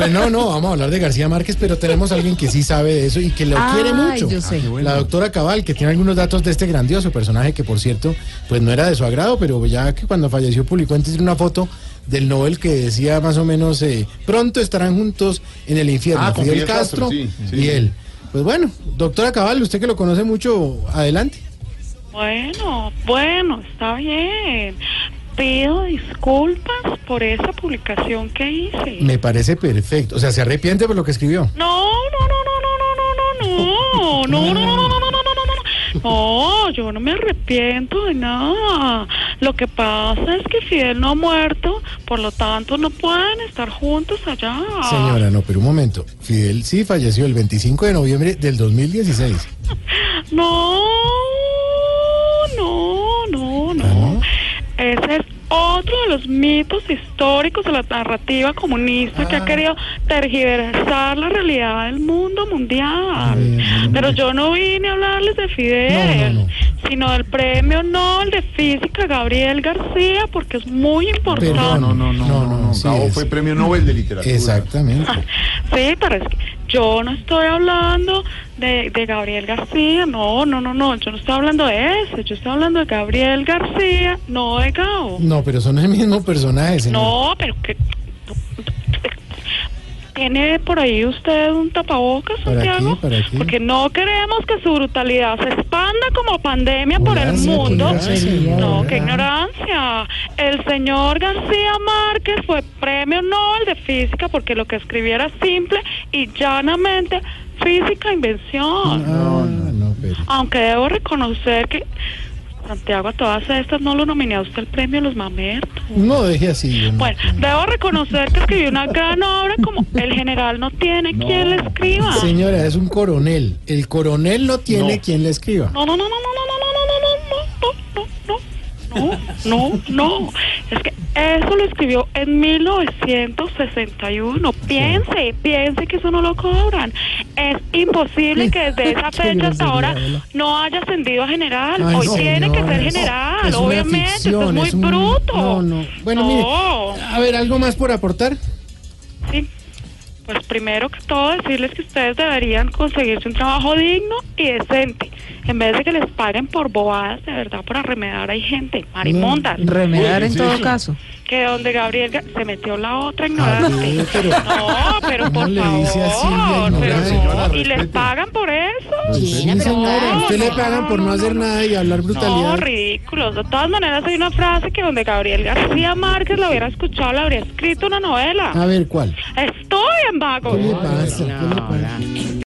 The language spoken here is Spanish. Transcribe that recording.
Pues no, no, vamos a hablar de García Márquez, pero tenemos a alguien que sí sabe de eso y que lo quiere mucho. yo sé. La doctora Cabal, que tiene algunos datos de este grandioso personaje que, por cierto, pues no era de su agrado, pero ya que cuando falleció publicó antes una foto del Nobel que decía más o menos, eh, pronto estarán juntos en el infierno, Ah, Fidel Fidel Castro, Castro, sí, sí. y él. Pues bueno, doctora Cabal, usted que lo conoce mucho, adelante. Bueno, bueno, está bien. Pido disculpas por esa publicación que hice. Me parece perfecto. O sea, se arrepiente por lo que escribió. No, no, no, no, no, no, no, no, no, no, no, no, no, no, no, no, no, no. No, yo no me arrepiento de nada. Lo que pasa es que Fidel no ha muerto, por lo tanto no pueden estar juntos allá. Señora, no, pero un momento. Fidel sí falleció el 25 de noviembre del 2016. No, no, no, ¿Ah, no. no? Ese es otro de los mitos históricos de la narrativa comunista que Ah. ha querido tergiversar la realidad del mundo mundial. Pero yo no vine a hablarles de Fidel, No, no, sino del premio Nobel de Física Gabriel García, porque es muy importante. Perdón. No, no, no, no, no, no. sí Gabo es. fue premio Nobel de literatura. Exactamente. Sí, pero es que yo no estoy hablando de, de Gabriel García, no, no, no, no, yo no estoy hablando de ese, yo estoy hablando de Gabriel García, no de Gao. No, pero son el mismo personaje, señor. No, pero que... ¿Tiene por ahí usted un tapabocas, ¿Para Santiago? Porque no queremos que su brutalidad se expanda como pandemia por el mundo. No, qué ignorancia. El señor García Márquez fue premio Nobel de Física porque lo que escribía era simple y llanamente física invención. Ah, no, pero. Aunque debo reconocer que Santiago a todas estas no lo nominé a usted el premio Los Mamertos. No deje así. yo no- Bueno, debo reconocer que escribió una gran obra como El general no tiene quien le escriba. Señora, es un coronel. El coronel no tiene No. quien le escriba. No, no, no, no, no, no, no, no, no, no, no, no, no, no, no. Es que eso lo escribió en 1961. Piense, piense que eso no lo cobran. Es imposible que desde esa fecha hasta ahora no haya ascendido a general. Ay, Hoy tiene que ser general, es obviamente. ficción, eso es muy es un- bruto. No, no. Bueno, mire. A ver, ¿algo más por aportar? Pues primero que todo decirles que ustedes deberían conseguirse un trabajo digno y decente, en vez de que les paguen por bobadas, de verdad, por arremedar hay gente, marimondas, Remedar en Sí, todo sí. caso. que donde Gabriel Ga- se metió la otra A ignorante. ver, pero- No, pero ¿Cómo por le dice así, favor, pero no, y les pagan por eso. Señora. no, Usted le no, pagan por no no, hacer no. nada y hablar No, brutalidad. ridículos. De todas maneras, hay una frase que donde Gabriel García Márquez la hubiera escuchado, le habría escrito una novela. A ver, ¿cuál? Estoy en vago. ¿Qué le pasa? ¿Qué le pasa?